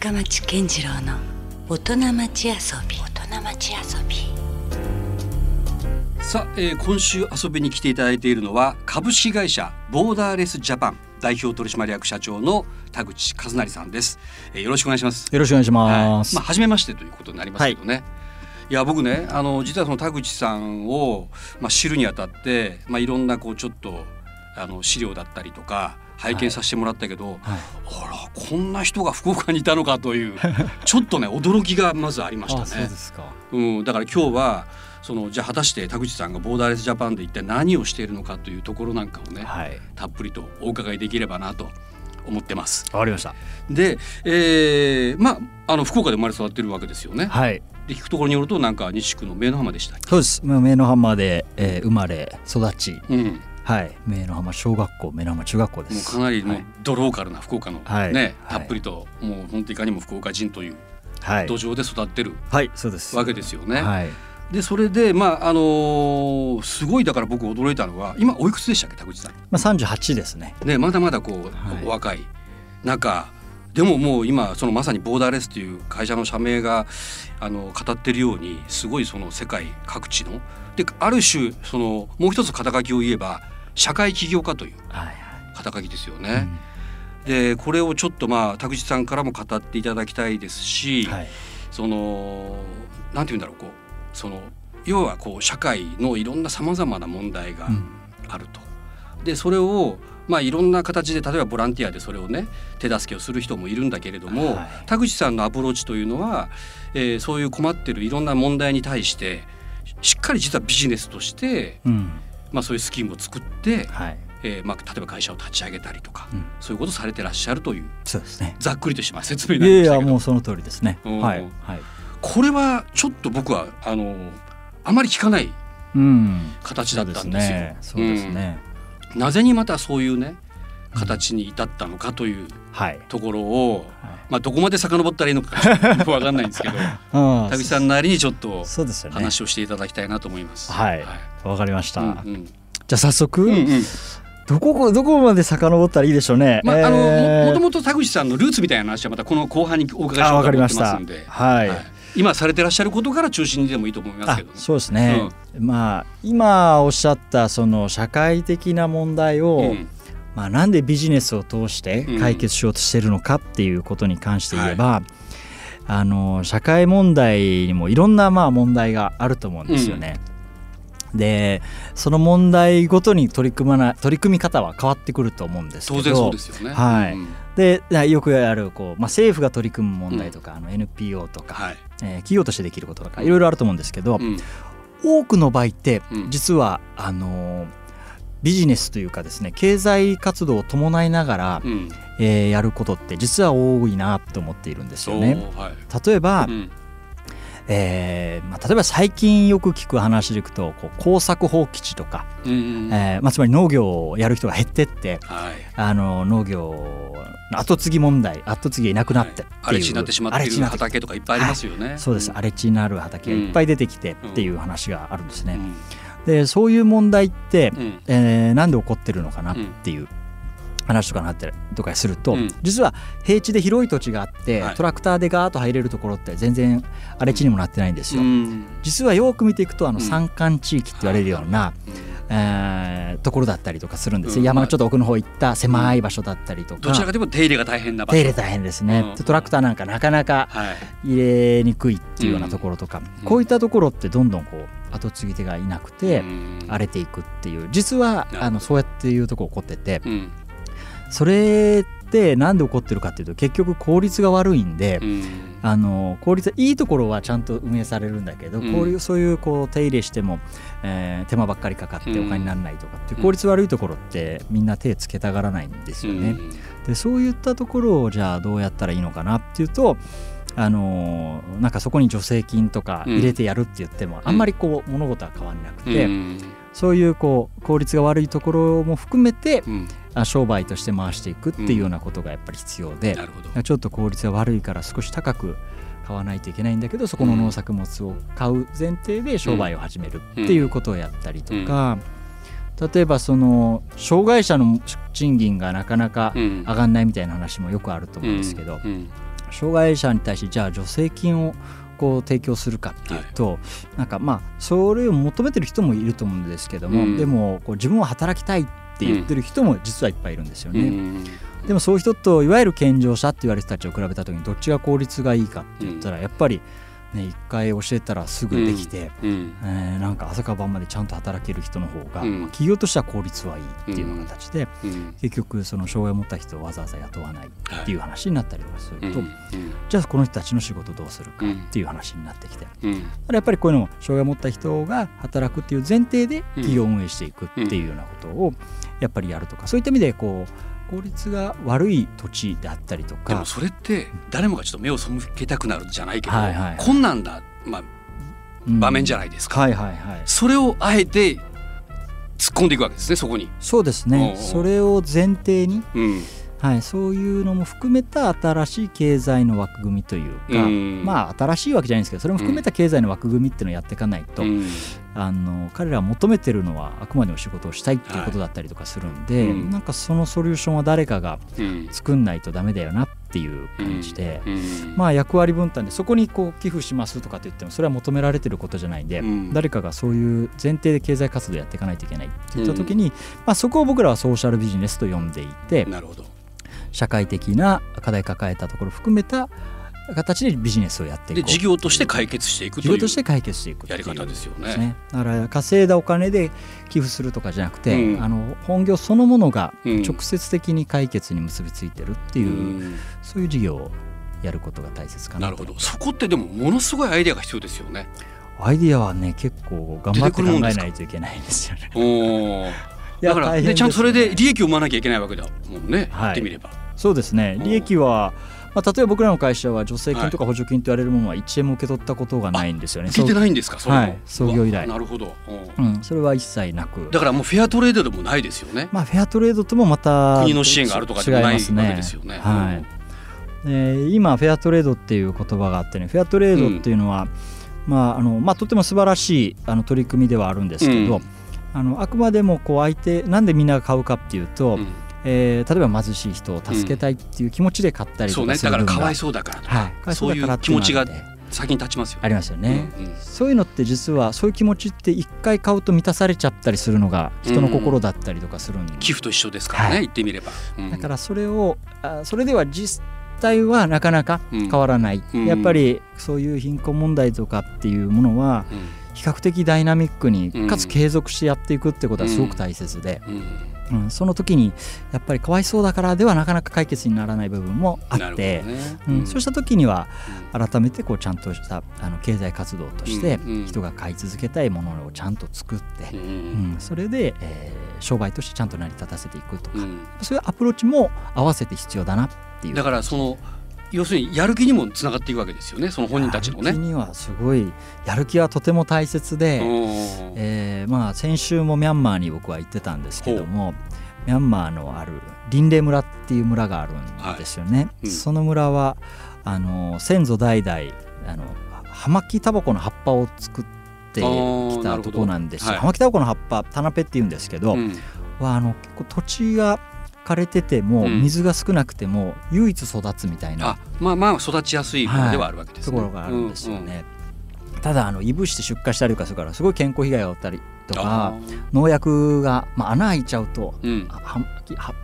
深町健次郎の大人町遊び。大人町遊び。さあ、えー今週遊びに来ていただいているのは株式会社ボーダーレスジャパン代表取締役社長の田口和成さんです、えーよろしくお願いします。よろしくお願いします。はい。まあ初めましてということになりますけどね、い、や僕ねあの実はその田口さんをまあ知るにあたってまあいろんなこうちょっとあの資料だったりとか拝見させてもらったけど、はい、あらこんな人が福岡にいたのかという ちょっとね驚きがまずありましたねで。すか。うん、だから今日はそのじゃあ果たして田口さんがボーダーレスジャパンで一体何をしているのかというところなんかをね、はい、たっぷりとお伺いできればなと思ってます。わかりました。で、えー、まああの福岡で生まれ育ってるわけですよね。はい、で聞くところによるとなんか西区の明の浜でした。そうです。もう目の浜で、えー生まれ育ち、うん、もはい、目の浜小学校、目の浜中学校でうす。かなりもうはいドローカルな福岡の、はいねはいたっぷりと、もう本当いかにも福岡人というはい土、壌で育ってるはい、そうです。わけですよね。はい、でそれでまああのーすごいだから僕驚いたのは今おいくつでしたっけ田口さん？まあ三十八ですね。ね、まだまだこう、はいお若い中でももう今そのまさにボーダーレスという会社の社名があの語ってるようにすごいその世界各地のである種そのもう一つ肩書きを言えば社会起業家という。肩書きですようね。んでこれをちょっとまあ田口さんからも語っていただきたいですし、はい、そのなんて言うんだろうこうその要はこう社会のいろんなさまざまな問題が、うんあると。でそれをまあいろんな形で例えばボランティアでそれをね手助けをする人もいるんだけれども、はい田口さんのアプローチというのは、えーそういう困ってるいろんな問題に対してしっかり実はビジネスとして、うん、まあ、そういうスキームを作って、はい、えーまあ、例えば会社を立ち上げたりとか、うんそういうことされてらっしゃるというそうですね。ざっくりとしたまあ説明いやいや、になりましたけどもうその通りですね。うんはい、はい。これはちょっと僕はあのあまり聞かないうん、形だったんですよ。そうですね。なぜにまたそういうね形に至ったのかというはい。ところを、はいまあ、どこまで遡ったらいいのか よくわかんないんですけどあ田口さんなりにちょっと。話をしていただきたいなと思います。はいわかりました。うんうんじゃあ早速、うんうんどこどこまで遡ったらいいでしょうね。まあ、あのえーももともと田口さんのルーツみたいな話はまたこの後半にお伺いしようと思ってますんで、はい。はい今されてらっしゃることから中心にでもいいと思いますあけどね。そうですね、まあ今おっしゃったその社会的な問題を、うんまあ、なんでビジネスを通して解決しようとしてるのかっていうことに関して言えば、あの社会問題にもいろんなまあ問題があると思うんですよね。でその問題ごとに取り組まな取り組み方は変わってくると思うんですけど当然そうですよね。はい。うん。でよくあるこう、まあ、政府が取り組む問題とか、あの NPO とか、はい。えー企業としてできることとかいろいろあると思うんですけど、うん。多くの場合ってうん。実は、あのービジネスというかですね経済活動を伴いながら、うん。えーやることって実は多いなと思っているんですよね。はい。例えば、うんえーまあ、例えば最近よく聞く話でいくとこう耕作放棄地とか、うんうんえーまあ、つまり農業をやる人が減ってってはい。あの農業の後継ぎ問題後継ぎがいなくなってっていう、荒れ地になってしまっている畑とかいっぱいありますよね。そうです荒れ地になる畑がいっぱい出てきてっていう話があるんですね。うんでそういう問題って、うん。えーなんで起こってるのかなっていう話とかなったりとかすると、うん。実は平地で広い土地があって、はい。トラクターでガーッと入れるところって全然荒れ地にもなってないんですよ。うん。実はよく見ていくとあのうん。山間地域って言われるような、えーところだったりとかするんです山のちょっと奥の方行った狭い場所だったりとか、どちらかというと手入れが大変な場所。手入れ大変ですね、うん。でトラクターなんかなかなかはい。入れにくいっていうようなところとか、うん。こういったところってどんどんこう後継ぎ手がいなくて、うん。荒れていくっていう。実はあのそうやっていうとこ起こっててうん。それってなんで起こってるかっていうと結局効率が悪いんで、うん。あの効率いいところはちゃんと運営されるんだけど、うん。こういうそういうこう手入れしても、えー手間ばっかりかかってうんお金にならないとかって効率悪いところってみんな手つけたがらないんですよね。でそういったところをじゃあどうやったらいいのかなっていうとあのーなんかそこに助成金とか入れてやるって言っても、あんまりこう物事は変わらなくて、うん。そういうこう効率が悪いところも含めてう商売として回していくっていうようなことがやっぱり必要で。ちょっと効率が悪いから少し高く買わないといけないんだけどそこの農作物を買う前提で商売を始めるっていうことをやったりとか、例えばその障害者の賃金がなかなかうん。上がんないみたいな話もよくあると思うんですけど、うん障害者に対してじゃあ助成金をこう提供するかっていうと、はい、なんかまあそれを求めてる人もいると思うんですけども、うん、でもこう自分は働きたいって言ってる人も実はいっぱいいるんですよね。うん。でもそういう人といわゆる健常者って言われる人たちを比べた時にどっちが効率がいいかって言ったらやっぱりね、一回教えたらすぐできて、うん、えー、なんか朝から晩までちゃんと働ける人の方が、うん、企業としては効率はいいっていうような形で、うん、結局その障害を持った人をわざわざ雇わないっていう話になったりとかすると、はい、じゃあこの人たちの仕事どうするかっていう話になってきて、うん、やっぱりこういうのを障害を持った人が働くっていう前提で企業を運営していくっていうようなことをやっぱりやるとかそういった意味でこう効率が悪い土地であったりとか。でもそれって誰もがちょっと目を背けたくなるじゃないけど、はいはい、困難だ、まあ、場面じゃないですか、うん、はいはいはい、それをあえて突っ込んでいくわけですねそこに。そうですね。それを前提に、うん。はい、そういうのも含めた新しい経済の枠組みというか、うん、まあ新しいわけじゃないんですけどそれも含めた経済の枠組みっていうのをやっていかないと、うん、あの彼らが求めてるのはあくまでも仕事をしたいっていうことだったりとかするんで、はい、なんかそのソリューションは誰かが作んないとダメだよなっていう感じで、うん、まあ役割分担でそこにこう寄付しますとかって言ってもそれは求められてることじゃないんで、誰かがそういう前提で経済活動やっていかないといけないっていった時に、まあ、そこを僕らはソーシャルビジネスと呼んでいて。社会的な課題抱えたところを含めた形でビジネスをやっていく事業として解決していくという事業として解決していくやり方ですよね、ね、だから稼いだお金で寄付するとかじゃなくて、うん、あの本業そのものが直接的に解決に結びついてるっていう、うん、そういう事業をやることが大切かななるほど。そこってでもものすごいアイデアが必要ですよね。アイディアはね結構頑張って考えないといけないんですよね。だから、ね、ちゃんとそれで利益を生まなきゃいけないわけだもんね、はい、言ってみれば。そうですね。利益は、まあ、例えば僕らの会社は助成金とか補助金と言われるものは1円も受け取ったことがないんですよね。受けてないんですか？はい、創業以来。なるほど、うん、それは一切なく。だからもうフェアトレードでもないですよね。まあフェアトレードともまた国の支援があるとかでもないわけですよね。はい。で今フェアトレードっていう言葉があってねフェアトレードっていうのは、うん、まああのまあとても素晴らしいあの取り組みではあるんですけど、うん、あのあくまでもこう相手なんでみんなが買うかっていうと。うんえー、例えば貧しい人を助けたいっていう気持ちで買ったりとかする、うん、そうねだからかわいそうだからはい、そうだから気持ちが先に立ちますよ、ね、ありますよね、うんうん、そういうのって実はそういう気持ちって一回買うと満たされちゃったりするのが人の心だったりとかするんで、うん、寄付と一緒ですからね、はい、言ってみれば、うん、だからそれをあそれでは実態はなかなか変わらない、やっぱりそういう貧困問題とかっていうものは、比較的ダイナミックにかつ継続してやっていくってことはすごく大切で、うん、その時にやっぱりかわいそうだからではなかなか解決にならない部分もあって、ね。うん、そうした時には改めてこうちゃんとしたあの経済活動として人が買い続けたいものをちゃんと作って、うん、それで、えー、商売としてちゃんと成り立たせていくとか、そういうアプローチも合わせて必要だなっていう。だからその要するにやる気にもつながっていくわけですよねその本人たちのね。にはすごいやる気はとても大切で、えー、まあ先週もミャンマーに僕は行ってたんですけどもミャンマーのあるリンレ村っていう村があるんですよね。はい。うん、その村はあの先祖代々あの葉巻タバコの葉っぱを作ってきたとこなんですよ。はい、葉巻タバコの葉っぱタナペって言うんですけど、うん、はあの結構土地が枯れてても水が少なくても唯一育つみたいな、うん、まあまあ育ちやすいものではあるわけですね、はい、ところがあるんですよね。うんうん、ただあのいぶして出荷したりとかするからすごい健康被害があったりとか農薬が、まあ、穴開いちゃうと、うん、は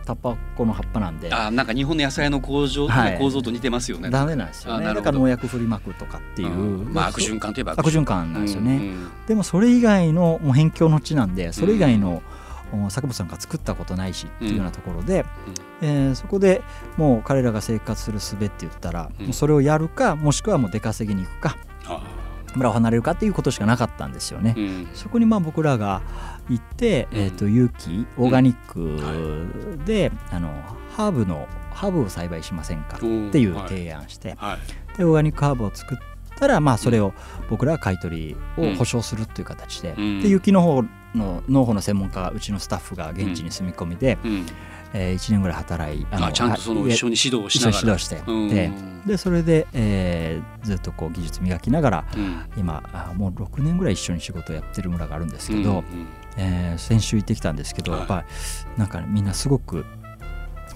タバコの葉っぱなんで。あなんか日本の野菜の構造,、はい、構造と似てますよね。ダメなんですよね。だから農薬振りまくとかっていう、まあ、悪循環といえば悪循環なんですよね、うんうん、でもそれ以外のもう辺境の地なんでそれ以外の、うん作物なんか作ったことないしっていうようなところで、うん、えー、そこでもう彼らが生活する術って言ったら、うん、それをやるかもしくはもう出稼ぎに行くか村を離れるかっていうことしかなかったんですよね。うん、そこにまあ僕らが行って、えーと、有機オーガニックで、あのハーブのハーブを栽培しませんかっていう提案して、はい。はい、でオーガニックハーブを作ったらまあそれを僕らは買い取りを保証するっていう形で,、で雪の方の農法の専門家がうちのスタッフが現地に住み込みで、うん、えー、1年ぐらい働いあのちゃんとその一緒に指導しながら。指導して、うん、ででそれで、えー、ずっとこう技術磨きながら、うん、今あもう6年ぐらい一緒に仕事をやってる村があるんですけど、うんうん、えー、先週行ってきたんですけど、はい、やっぱりなんか、ね、みんなすごく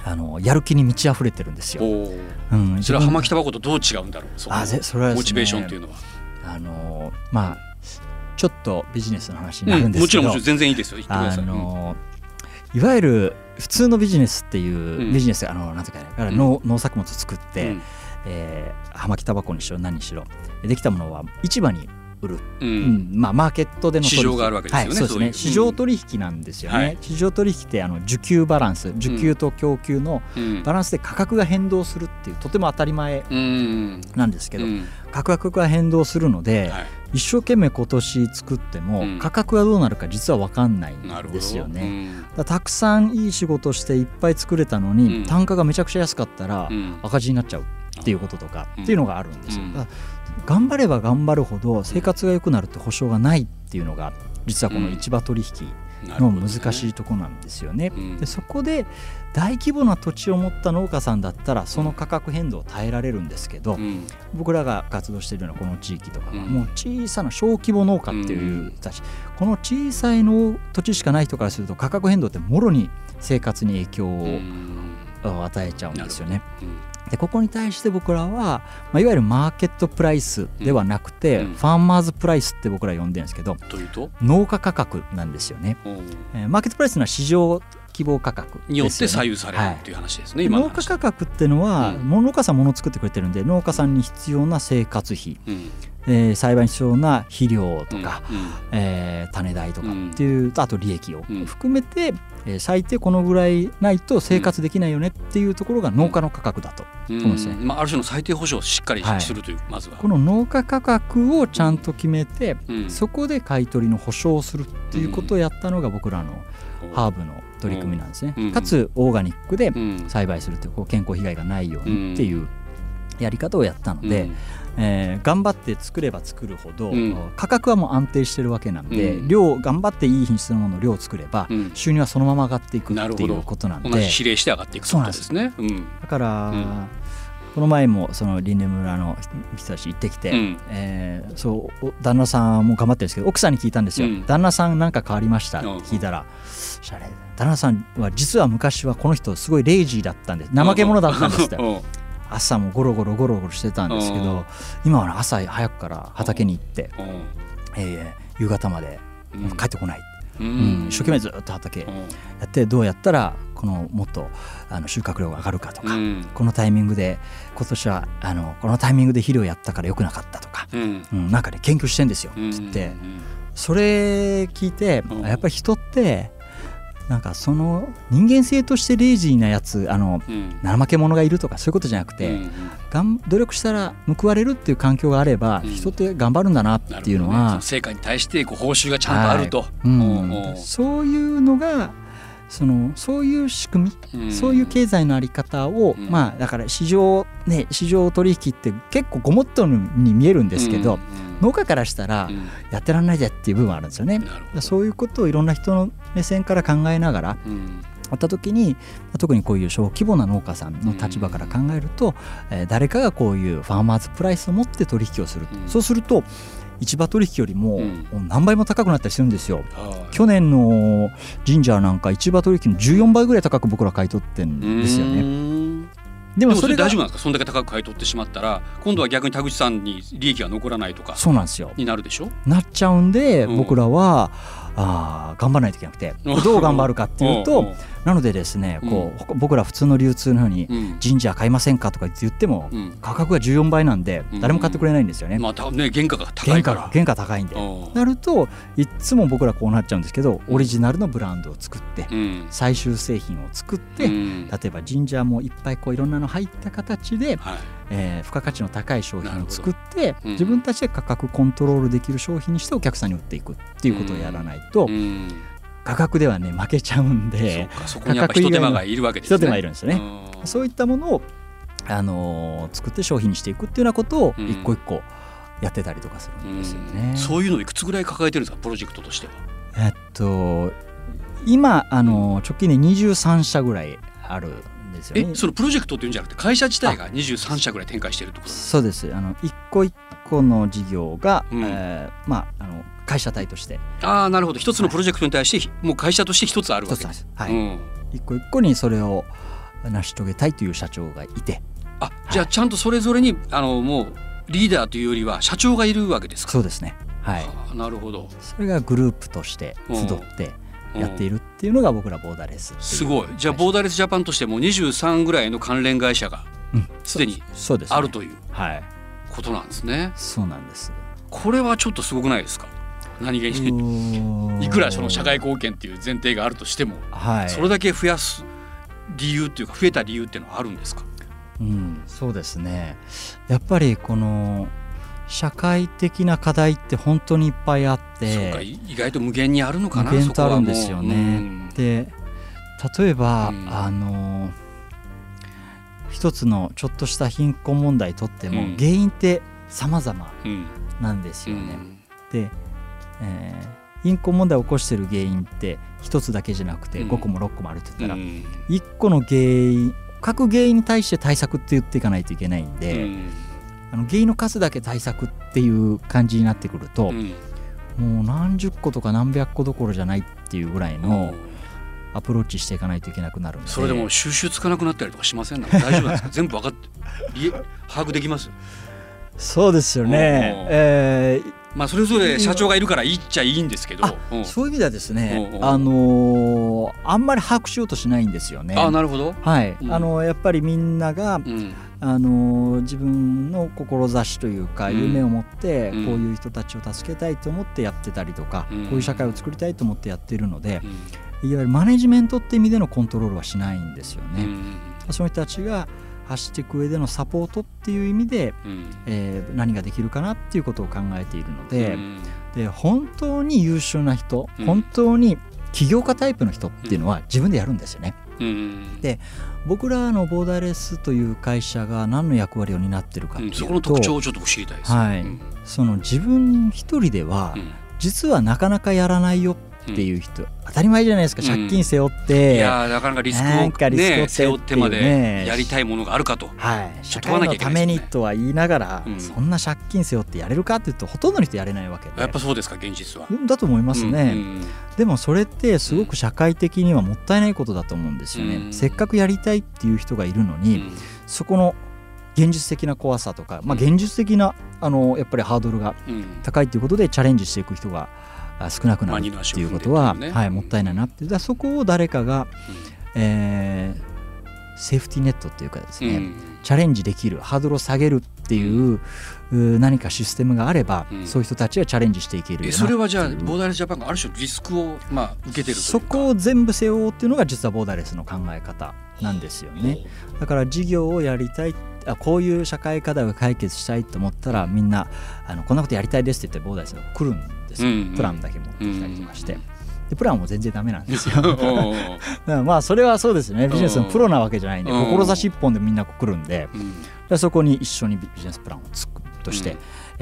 あのやる気に満ち溢れてるんですよ。うん、それは浜北箱とどう違うんだろう？あぜそれはねモチベーションっていうのは、あのまあちょっとビジネスの話になるうんん、ですけど、もちろんもちろん全然いいですよ。あのいわゆる普通のビジネスっていう、うん。ビジネスあのなんていうかねだからうん。農,、農作物を作っうん。て、えー、葉巻タバコにしろ何にしろ。できたものは市場に売る、うん。うん。まあ、マーケットでの取引。市場があるわけですよねはい、そうですね。市場取引なんですよね、はい。市場取引ってあの需給バランス。需給と供給のうん。バランスで価格が変動するっていうとても当たり前うんなんですけど、うん。価格が変動するので、はい。一生懸命今年作っても、うん。価格がどうなるか実は分かんないんですよね。うん。たくさんいい仕事していっぱい作れたのに、うん。単価がめちゃくちゃ安かったらうん。赤字になっちゃうっていうこととか、うん。っていうのがあるんですよ。頑張れば頑張るほど生活が良くなるって保証がないっていうのが実はこの市場取引の難しいとこなんですよね。うん。でそこで大規模な土地を持った農家さんだったらその価格変動を耐えられるんですけど、うん。僕らが活動しているようなこの地域とかはうん。もう小さな小規模農家っていう人たち、この小さいの土地しかない人からすると価格変動ってもろに生活に影響うをん。与えちゃうんですよね。うんでここに対して僕らは、まあ、いわゆるマーケットプライスではなくて、うん。ファーマーズプライスって僕ら呼んでるんですけどというと？農家価格なんですよね。うんえーマーケットプライスのは市場希望価格ね、によって左右されるはいっていう話ですね、今の農話家価格っていうのは、うん。農家さん物を作ってくれてるんで農家さんに必要な生活費、うんえー栽培に必要な肥料とか、うんえー種代とかっていう、あと利益をうん。含めて、えー最低このぐらいないと生活できないよねっていうところが農家の価格だと、うん。ですね。まあ、ある種の最低保障をしっかりはい。するという、まずは。この農家価格をちゃんと決めて、うん。そこで買い取りの保証をするっていうことをやったのが僕らのハーブの取り組みなんですね、うん。かつオーガニックでうん。栽培するっていうこう健康被害がないようにっていうやり方をやったので、うんえー頑張って作れば作るほど、うん。価格はもう安定してるわけなんで、うん。量頑張っていい品質のものを量を作れば、うん。収入はそのまま上がっていくっていうことなん同でじ比例して上がっていくということですね。うんだから、うん。この前もその林根村の人たち行ってきて、うん。えーそうお旦那さんも頑張ってるんですけど奥さんに聞いたんですよ、うん。旦那さんなんか変わりました？ってうん。聞いたら、そしたらね旦那さんは実は昔はこの人すごいレイジーだったんです。怠け者だったんですって。うん朝もゴロゴロゴロゴロしてたんですけうん。ど今はね朝早くから畑に行って、うん。えー夕方までうん。帰ってこない、ううん。一生懸命ずっと畑やうん。ってどうやったらこのもっとあの収穫量が上がるかとか、うん。このタイミングで今年はあのこのタイミングで肥料やったから良くなかったとか、うん。うん、なんかね研究してんですようん。つって。それ聞いてうん。やっぱり人ってなんかその人間性としてレイジーなやつあのうん。怠け者がいるとかそういうことじゃなくて、うんがん努力したら報われるっていう環境があれば、うん。人って頑張るんだなっていうのはその成果に対してこう報酬がちゃんとあると。うん。うん。うん。そういうのがそのそういう仕組み、うん。そういう経済のあり方を、うん。まあだから市場ね市場取引って結構ごもっとに見えるんですけど、うん農家からしたらうん。やってらんないぜっていう部分はあるんですよね。そういうことをいろんな人の目線から考えながらうん。あった時に特にこういう小規模な農家さんの立場から考えると、えー誰かがこういうファーマーズプライスを持って取引をする、うん。そうすると市場取引よりも何倍も高くなったりするんですよ。はい。去年のジンジャーなんか市場取引の14倍ぐらい高く僕ら買い取ってんですようね。んででもそれ大丈夫なんですか？そんだけ高く買い取ってしまったら今度は逆に田口さんに利益が残らないとかそうなんですよ。になるでしょ？なっちゃうんで、うん。僕らはあー頑張らないといけなくてどう頑張るかっていうと、なのでですねこう、僕ら普通の流通のように、うん。ジンジャー買いませんかとか言っても、うん。価格が14倍なんでうん。誰も買ってくれないんですよね。まあたね原価が高いから。原価が原価高いんで。うん。なるといっつも僕らこうなっちゃうんですけどオリジナルのブランドを作ってうん。最終製品を作って、うん。例えばジンジャーもいっぱいこういろんなの入った形で、はい。えー付加価値の高い商品を作って、うん。自分たちで価格コントロールできる商品にしてお客さんに売っていくっていうことをやらないと、うん価格ではね負けちゃうんそうでかそこにやっぱ一手間がいるわけですね。一手間いるんですよね。うん。そういったものを、あのー作って商品にしていくっていうようなことをうん。一個一個やってたりとかするんですよね。うん。そういうのいくつぐらい抱えてるんですかプロジェクトとしては？えっと今、あのー直近で23社ぐらいあるんですよね。えそのプロジェクトっていうんじゃなくて会社自体が23社ぐらい展開してるってことそうです。あの一個一個の事業が、うん。えーまあ、あの会社体として。かああなるほど。一つのプロジェクトに対してもう会社として一つあるわけです一個一個にそれを成し遂げたいという社長がいて。あじゃあちゃんとそれぞれにあのもうリーダーというよりは社長がいるわけですか。そうですね。はい。あなるほど。それがグループとして集ってやっているっていうのが僕らボーダレスすごい。じゃあボーダレスジャパンとしても23ぐらいの関連会社がうん。すでにそうですね。あるというはい。ことなんですね。そうなんです。これはちょっとすごくないですか？何気に。いくらその社会貢献っていう前提があるとしても、はい。それだけ増やす理由っていうか増えた理由っていうのはあるんですか？うん、そうですね。やっぱりこの社会的な課題って本当にいっぱいあっそうか。意外と無限にあるのかな無限とあるんですよね。うん。で例えば、うん。あの一つのちょっとした貧困問題とっても、うん。原因って様々うん。なんですよね。うん。で、えー貧困問題を起こしている原因って一つだけじゃなくてうん。5個も6個もあるって言ったら、うん。1個の原因各原因に対して対策って言っていかないといけないんで、うん。あの原因の数だけ対策っていう感じになってくると、うん。もう何十個とか何百個どころじゃないっていうぐらいのアプローチしていかないといけなくなるんで。それでも収集つかなくなったりとかしません大丈夫ですか？全部分かってり把握できます？そうですよね。えーまあそれぞれ社長がいるから言っちゃいいんですけど。あうん。そういう意味ではですね、おうおうあのーあんまり把握しようとしないんですよね。あなるほど。はい、うん。あのやっぱりみんなが、うん。あの自分の志というかうん。夢を持ってうん。こういう人たちを助けたいと思ってやってたりとか、うん。こういう社会を作りたいと思ってやっているのでう、ん。いわゆるマネジメントって意味でのコントロールはしないんですよね。うん。その人たちが走っていく上でのサポートっていう意味で、うん。えー何ができるかなっていうことを考えているので,、うん。で本当に優秀な人、うん。本当に起業家タイプの人っていうのは自分でやるんですよね。うん。で僕らのボーダーレスという会社が何の役割を担ってるかっていうと、うん。そこの特徴をちょっと知りたいです。はい。うん。その自分一人ではうん。実はなかなかやらないよっていう人、当たり前じゃないですかうん。借金背負って、いやーなかなかリスクをスクを背負ってまでやりたいものがあるかと。はい、社会のためにとは言いながら、うん。そんな借金背負ってやれるかっていうとほとんどの人やれないわけで。やっぱそうですか現実は。うんだと思いますね、うん。でもそれってすごく社会的にはもったいないことだと思うんですよね、うん。せっかくやりたいっていう人がいるのに、うん。そこの現実的な怖さとか、まあ、現実的なあのやっぱりハードルがうん。高いということでチャレンジしていく人があ少なくなるっていうことは、はい、もったいないなって。だそこを誰かが、えーセーフティーネットっていうかですね、うん。チャレンジできるハードルを下げるっていう,、う何かシステムがあれば、うん。そういう人たちがチャレンジしていけるよそれはじゃあボーダーレスジャパンがある種リスクをまあ受けてるそこを全部背負おうっていうのが実はボーダーレスの考え方なんですよね。だから事業をやりたいあこういう社会課題を解決したいと思ったらみんなあのこんなことやりたいですって言ってボーダーレスが来るんですよ、うんうん。プランだけ持ってきたりとかして、うんでプランも全然ダメなんですよ。まあそれはそうですね。ビジネスのプロなわけじゃないんでうん。志一本でみんな来るんで。うん。でそこに一緒にビジネスプランをつくとして、えー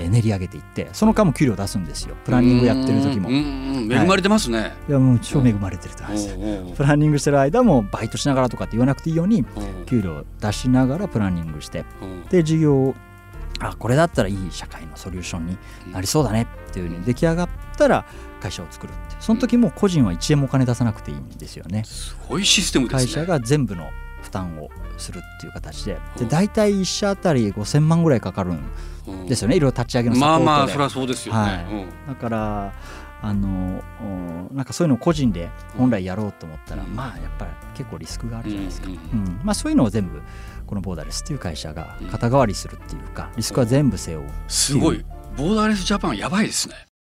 練り上げていってその間も給料出すんですよ。プランニングやってる時も。恵まれてますね、い。やもう超恵まれてると思いますプランニングしてる間もバイトしながらとかって言わなくていいように給料を出しながらプランニングしてで事業をあこれだったらいい社会のソリューションになりそうだねっていうふうに出来上がったら会社を作るって。その時も個人は1円もお金出さなくていいんですよね。すごいシステムね。会社が全部の負担をするっていう形で。でうん。大体1社あたり5000万ぐらいかかるんですよね。いろいろ立ち上げのサポートで。まあまあそりゃそうですよね、はい。だからあのおなんかそういうのを個人で本来やろうと思ったら、うん。まあやっぱり結構リスクがあうんるじゃないですか、ううんんまあ、そういうのを全部このボーダーレスっていう会社が肩代わりするっていうかリスクは全部背負う。すごい。ボーダーレスジャパンやばいですね